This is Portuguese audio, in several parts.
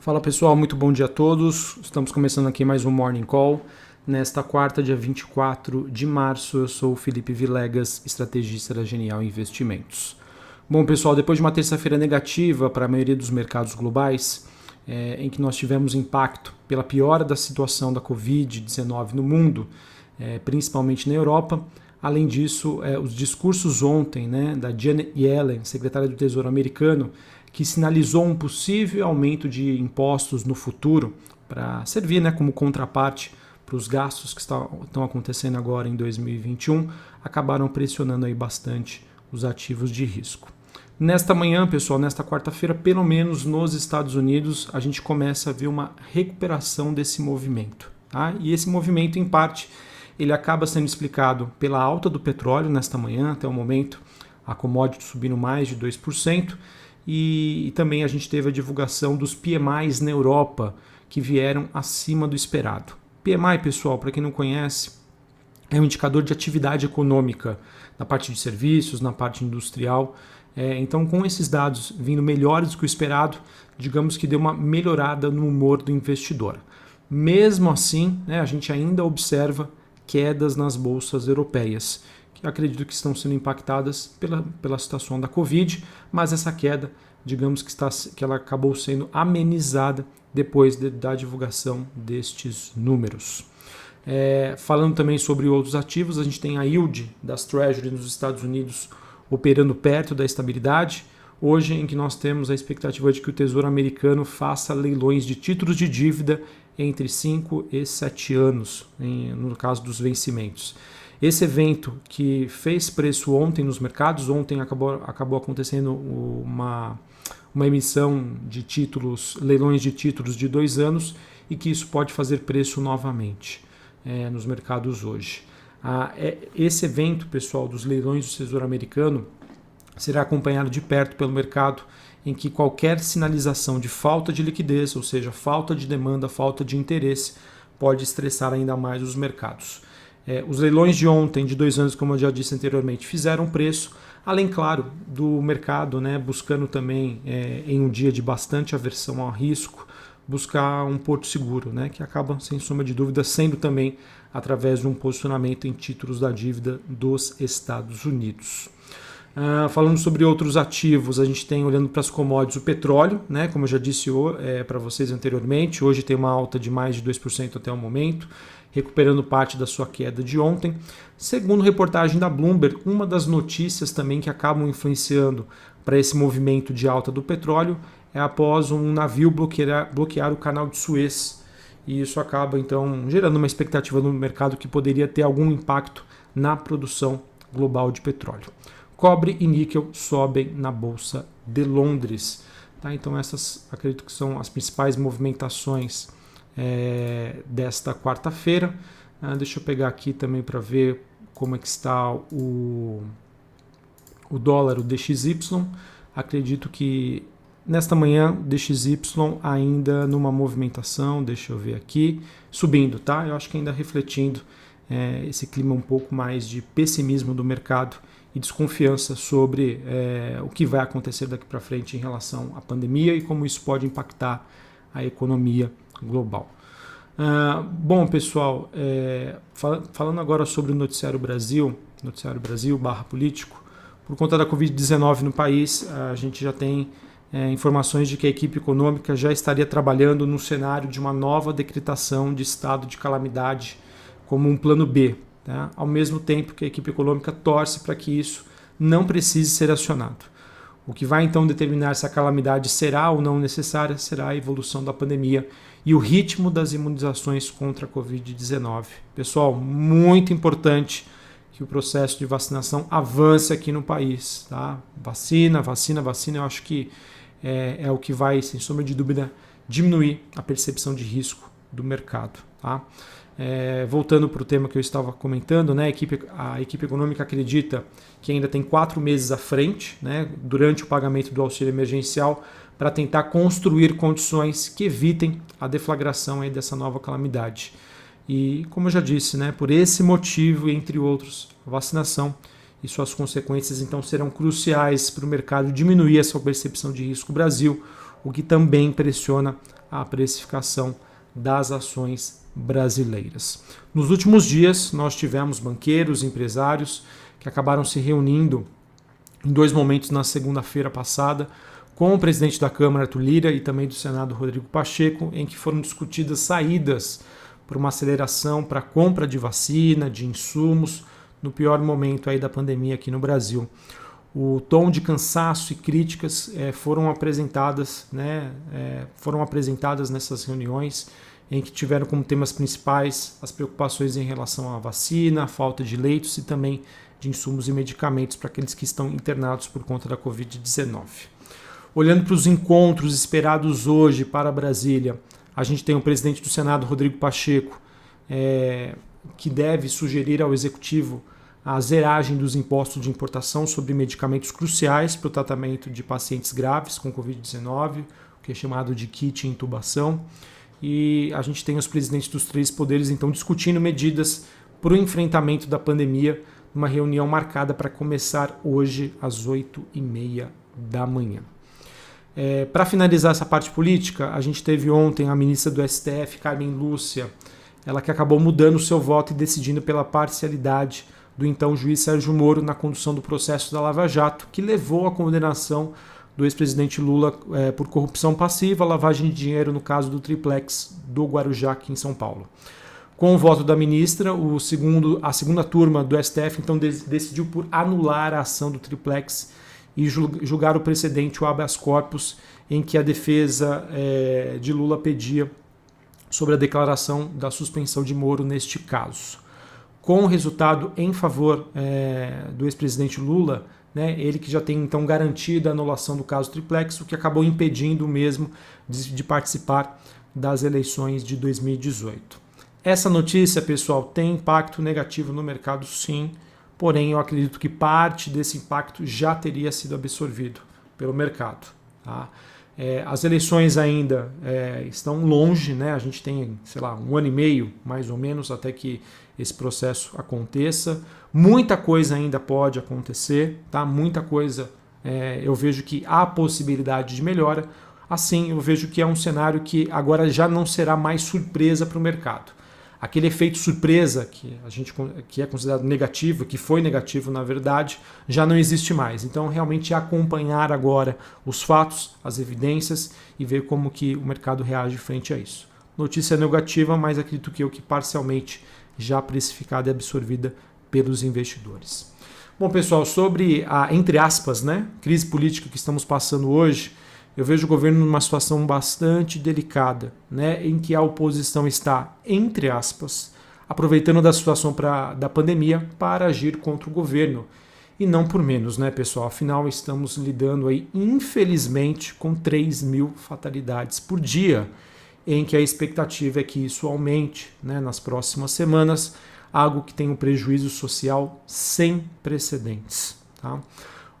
Fala pessoal, muito bom dia a todos. Estamos começando aqui mais um Morning Call. Nesta quarta, dia 24 de março, eu sou o Felipe Vilegas, estrategista da Genial Investimentos. Bom, pessoal, depois de uma terça-feira negativa para a maioria dos mercados globais, é, em que nós tivemos impacto pela piora da situação da Covid-19 no mundo, é, principalmente na Europa, Além disso, é, os discursos ontem né, da Janet Yellen, secretária do Tesouro americano, que sinalizou um possível aumento de impostos no futuro para servir né, como contraparte para os gastos que estão acontecendo agora em 2021, acabaram pressionando aí bastante os ativos de risco. Nesta manhã, pessoal, nesta quarta-feira, pelo menos nos Estados Unidos, a gente começa a ver uma recuperação desse movimento. Tá? E esse movimento, em parte, ele acaba sendo explicado pela alta do petróleo nesta manhã, até o momento, a commodity subindo mais de 2%, e, também a gente teve a divulgação dos PMIs na Europa, que vieram acima do esperado. PMI, pessoal, para quem não conhece, é um indicador de atividade econômica na parte de serviços, na parte industrial. É, então, com esses dados vindo melhores do que o esperado, digamos que deu uma melhorada no humor do investidor. Mesmo assim, né, a gente ainda observa quedas nas bolsas europeias, acredito que estão sendo impactadas pela, pela situação da Covid, mas essa queda, digamos que, está, que ela acabou sendo amenizada depois de, da divulgação destes números. É, falando também sobre outros ativos, a gente tem a yield das Treasury nos Estados Unidos operando perto da estabilidade. Hoje, em que nós temos a expectativa de que o Tesouro Americano faça leilões de títulos de dívida entre 5 e 7 anos, em, no caso dos vencimentos. Esse evento que fez preço ontem nos mercados, ontem acabou, acabou acontecendo uma, uma emissão de títulos, leilões de títulos de dois anos, e que isso pode fazer preço novamente é, nos mercados hoje. Ah, é, esse evento, pessoal, dos leilões do Tesouro Americano será acompanhado de perto pelo mercado em que qualquer sinalização de falta de liquidez, ou seja, falta de demanda, falta de interesse, pode estressar ainda mais os mercados. É, os leilões de ontem, de dois anos, como eu já disse anteriormente, fizeram preço, além, claro, do mercado né, buscando também, é, em um dia de bastante aversão ao risco, buscar um porto seguro, né, que acaba, sem sombra de dúvida, sendo também através de um posicionamento em títulos da dívida dos Estados Unidos. Uh, falando sobre outros ativos, a gente tem olhando para as commodities o petróleo, né, como eu já disse é, para vocês anteriormente, hoje tem uma alta de mais de 2% até o momento, recuperando parte da sua queda de ontem. Segundo reportagem da Bloomberg, uma das notícias também que acabam influenciando para esse movimento de alta do petróleo é após um navio bloquear, bloquear o canal de Suez. E isso acaba então gerando uma expectativa no mercado que poderia ter algum impacto na produção global de petróleo. Cobre e níquel sobem na Bolsa de Londres. Tá? Então essas acredito que são as principais movimentações é, desta quarta-feira. Ah, deixa eu pegar aqui também para ver como é que está o, o dólar, o DXY. Acredito que nesta manhã o DXY ainda numa movimentação, deixa eu ver aqui, subindo, tá? Eu acho que ainda refletindo é, esse clima um pouco mais de pessimismo do mercado e desconfiança sobre é, o que vai acontecer daqui para frente em relação à pandemia e como isso pode impactar a economia global. Uh, bom, pessoal, é, fal falando agora sobre o Noticiário Brasil, Noticiário Brasil barra político, por conta da Covid-19 no país, a gente já tem é, informações de que a equipe econômica já estaria trabalhando no cenário de uma nova decretação de estado de calamidade como um plano B tá? ao mesmo tempo que a equipe econômica torce para que isso não precise ser acionado. O que vai então determinar se a calamidade será ou não necessária será a evolução da pandemia e o ritmo das imunizações contra a Covid-19. Pessoal, muito importante que o processo de vacinação avance aqui no país. Tá? Vacina, vacina, vacina, eu acho que é, é o que vai, sem sombra de dúvida, diminuir a percepção de risco do mercado. Tá? É, voltando para o tema que eu estava comentando, né, a, equipe, a equipe econômica acredita que ainda tem quatro meses à frente, né, durante o pagamento do auxílio emergencial, para tentar construir condições que evitem a deflagração aí dessa nova calamidade. E, como eu já disse, né, por esse motivo, entre outros, a vacinação e suas consequências então serão cruciais para o mercado diminuir essa percepção de risco Brasil, o que também pressiona a precificação das ações brasileiras. Nos últimos dias, nós tivemos banqueiros, empresários que acabaram se reunindo em dois momentos na segunda-feira passada com o presidente da Câmara, Arthur Lira, e também do Senado, Rodrigo Pacheco, em que foram discutidas saídas para uma aceleração para a compra de vacina, de insumos, no pior momento aí da pandemia aqui no Brasil. O tom de cansaço e críticas é, foram apresentadas, né, é, foram apresentadas nessas reuniões em que tiveram como temas principais as preocupações em relação à vacina, a falta de leitos e também de insumos e medicamentos para aqueles que estão internados por conta da Covid-19. Olhando para os encontros esperados hoje para Brasília, a gente tem o presidente do Senado, Rodrigo Pacheco, é, que deve sugerir ao executivo a zeragem dos impostos de importação sobre medicamentos cruciais para o tratamento de pacientes graves com Covid-19, o que é chamado de kit intubação. E a gente tem os presidentes dos três poderes então discutindo medidas para o enfrentamento da pandemia, numa reunião marcada para começar hoje às 8h30 da manhã. É, para finalizar essa parte política, a gente teve ontem a ministra do STF, Carmen Lúcia, ela que acabou mudando o seu voto e decidindo pela parcialidade do então juiz Sérgio Moro na condução do processo da Lava Jato, que levou à condenação do ex-presidente Lula é, por corrupção passiva, lavagem de dinheiro no caso do triplex do Guarujá, aqui em São Paulo. Com o voto da ministra, o segundo, a segunda turma do STF então decidiu por anular a ação do triplex e julgar o precedente, o habeas corpus, em que a defesa é, de Lula pedia sobre a declaração da suspensão de Moro neste caso com o resultado em favor é, do ex-presidente Lula, né, ele que já tem então garantido a anulação do caso Triplex, o que acabou impedindo mesmo de, de participar das eleições de 2018. Essa notícia, pessoal, tem impacto negativo no mercado, sim, porém eu acredito que parte desse impacto já teria sido absorvido pelo mercado. Tá? É, as eleições ainda é, estão longe, né? a gente tem, sei lá, um ano e meio, mais ou menos, até que esse processo aconteça. Muita coisa ainda pode acontecer, tá? Muita coisa é, eu vejo que há possibilidade de melhora. Assim, eu vejo que é um cenário que agora já não será mais surpresa para o mercado. Aquele efeito surpresa que a gente que é considerado negativo, que foi negativo na verdade, já não existe mais. Então, realmente acompanhar agora os fatos, as evidências e ver como que o mercado reage frente a isso. Notícia negativa, mas acredito que eu que parcialmente já precificada e absorvida pelos investidores. Bom, pessoal, sobre a, entre aspas, né, crise política que estamos passando hoje, eu vejo o governo numa situação bastante delicada, né, em que a oposição está, entre aspas, aproveitando da situação pra, da pandemia para agir contra o governo. E não por menos, né, pessoal? Afinal, estamos lidando aí, infelizmente, com 3 mil fatalidades por dia em que a expectativa é que isso aumente né, nas próximas semanas, algo que tem um prejuízo social sem precedentes. Tá?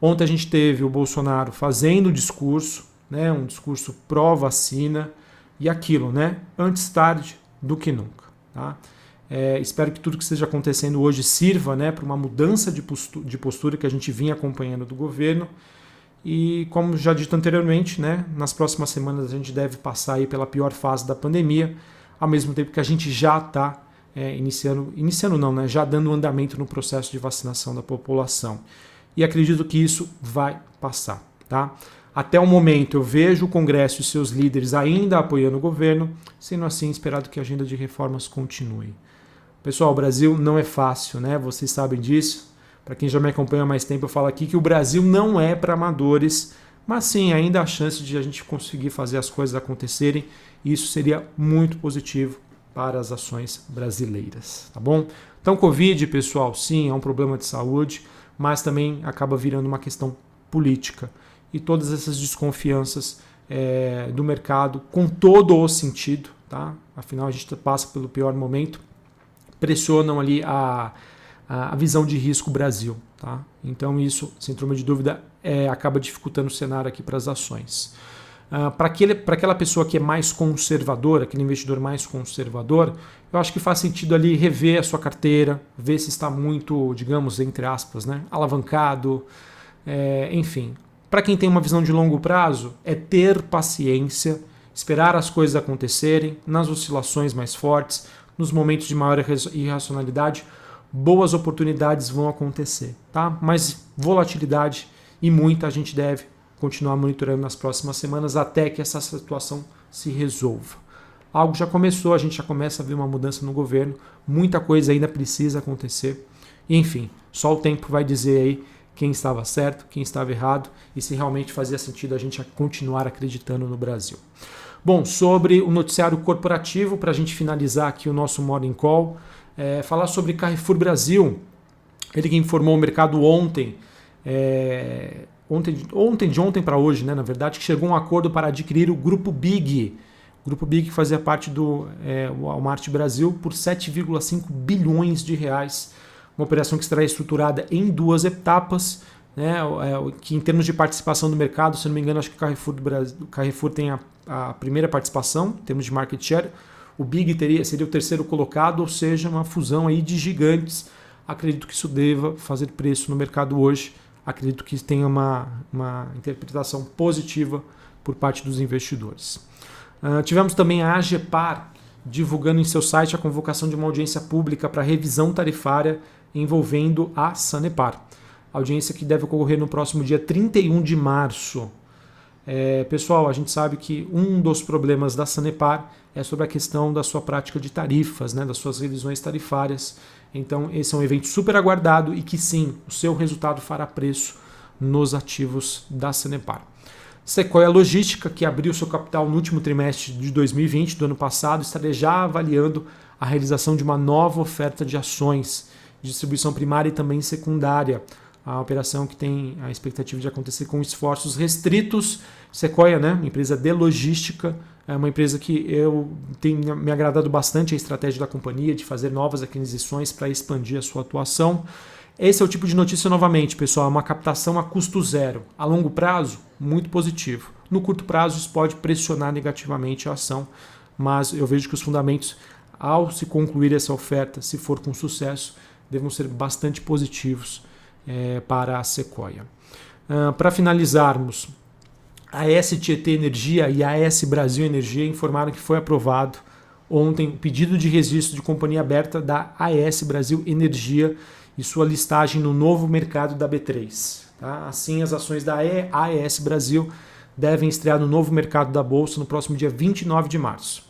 Ontem a gente teve o Bolsonaro fazendo discurso, né, um discurso pró-vacina, e aquilo, né, antes tarde do que nunca. Tá? É, espero que tudo que esteja acontecendo hoje sirva né, para uma mudança de postura, de postura que a gente vinha acompanhando do governo e como já dito anteriormente, né, nas próximas semanas a gente deve passar aí pela pior fase da pandemia, ao mesmo tempo que a gente já está é, iniciando, iniciando não, né, já dando andamento no processo de vacinação da população. E acredito que isso vai passar. Tá? Até o momento eu vejo o Congresso e seus líderes ainda apoiando o governo, sendo assim esperado que a agenda de reformas continue. Pessoal, o Brasil não é fácil, né? Vocês sabem disso. Para quem já me acompanha há mais tempo, eu falo aqui que o Brasil não é para amadores, mas sim, ainda há chance de a gente conseguir fazer as coisas acontecerem, e isso seria muito positivo para as ações brasileiras, tá bom? Então, Covid, pessoal, sim, é um problema de saúde, mas também acaba virando uma questão política. E todas essas desconfianças é, do mercado, com todo o sentido, tá? Afinal, a gente passa pelo pior momento, pressionam ali a a visão de risco Brasil. Tá? Então, isso, sem truma de dúvida, é, acaba dificultando o cenário aqui para as ações. Uh, para aquela pessoa que é mais conservadora, aquele investidor mais conservador, eu acho que faz sentido ali rever a sua carteira, ver se está muito, digamos, entre aspas, né, alavancado, é, enfim, Para quem tem uma visão de longo prazo, é ter paciência, esperar as coisas acontecerem, nas oscilações mais fortes, nos momentos de maior irracionalidade, boas oportunidades vão acontecer, tá? Mas volatilidade e muita a gente deve continuar monitorando nas próximas semanas até que essa situação se resolva. Algo já começou, a gente já começa a ver uma mudança no governo, muita coisa ainda precisa acontecer. Enfim, só o tempo vai dizer aí quem estava certo, quem estava errado e se realmente fazia sentido a gente continuar acreditando no Brasil. Bom, sobre o noticiário corporativo, para a gente finalizar aqui o nosso Morning Call, é, falar sobre Carrefour Brasil. Ele que informou o mercado ontem, é, ontem, ontem de ontem para hoje, né, na verdade, que chegou a um acordo para adquirir o Grupo Big. O Grupo Big que fazia parte do é, Walmart Brasil por 7,5 bilhões de reais uma operação que estará estruturada em duas etapas, né, é, que em termos de participação do mercado, se não me engano, acho que o Carrefour, Brasil, Carrefour tem a, a, primeira participação em termos de market share, o Big teria, seria o terceiro colocado, ou seja, uma fusão aí de gigantes. Acredito que isso deva fazer preço no mercado hoje. Acredito que tenha uma, uma interpretação positiva por parte dos investidores. Uh, tivemos também a AGEPAR divulgando em seu site a convocação de uma audiência pública para revisão tarifária envolvendo a Sanepar. Audiência que deve ocorrer no próximo dia 31 de março. É, pessoal, a gente sabe que um dos problemas da Sanepar é sobre a questão da sua prática de tarifas, né, das suas revisões tarifárias. Então, esse é um evento super aguardado e que sim, o seu resultado fará preço nos ativos da Sanepar. Sequoia Logística, que abriu seu capital no último trimestre de 2020, do ano passado, estaria já avaliando a realização de uma nova oferta de ações distribuição primária e também secundária. A operação que tem a expectativa de acontecer com esforços restritos. Sequoia, né, empresa de logística, é uma empresa que eu tenho me agradado bastante a estratégia da companhia de fazer novas aquisições para expandir a sua atuação. Esse é o tipo de notícia, novamente, pessoal, uma captação a custo zero. A longo prazo, muito positivo. No curto prazo, isso pode pressionar negativamente a ação, mas eu vejo que os fundamentos, ao se concluir essa oferta, se for com sucesso, devam ser bastante positivos é, para a Sequoia. Uh, para finalizarmos, a S Tietê Energia e a S Brasil Energia informaram que foi aprovado ontem o pedido de registro de companhia aberta da AS Brasil Energia e sua listagem no novo mercado da B3. Tá? Assim, as ações da AES Brasil devem estrear no novo mercado da Bolsa no próximo dia 29 de março.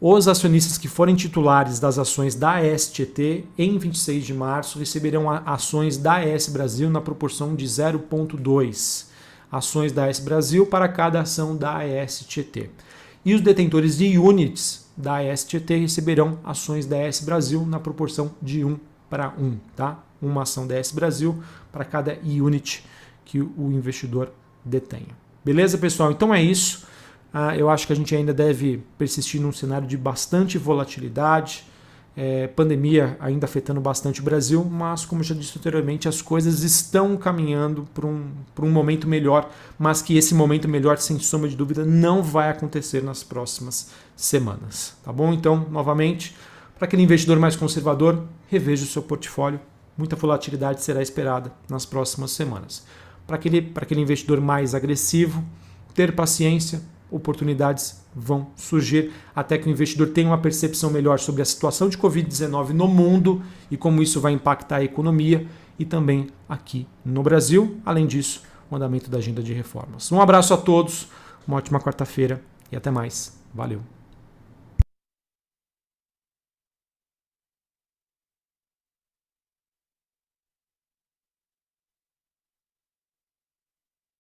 Os acionistas que forem titulares das ações da STT em 26 de março receberão ações da AS Brasil na proporção de 0,2 ações da AS Brasil para cada ação da ASTT. E os detentores de units da ASTT receberão ações da AS Brasil na proporção de 1 para 1, tá? Uma ação da AS Brasil para cada unit que o investidor detenha. Beleza, pessoal? Então é isso. Ah, eu acho que a gente ainda deve persistir num cenário de bastante volatilidade, é, pandemia ainda afetando bastante o Brasil, mas, como já disse anteriormente, as coisas estão caminhando para um, um momento melhor, mas que esse momento melhor, sem sombra de dúvida, não vai acontecer nas próximas semanas. Tá bom? Então, novamente, para aquele investidor mais conservador, reveja o seu portfólio. Muita volatilidade será esperada nas próximas semanas. Para aquele, aquele investidor mais agressivo, ter paciência, oportunidades vão surgir até que o investidor tenha uma percepção melhor sobre a situação de Covid-19 no mundo e como isso vai impactar a economia e também aqui no Brasil. Além disso, o andamento da agenda de reformas. Um abraço a todos, uma ótima quarta-feira e até mais. Valeu!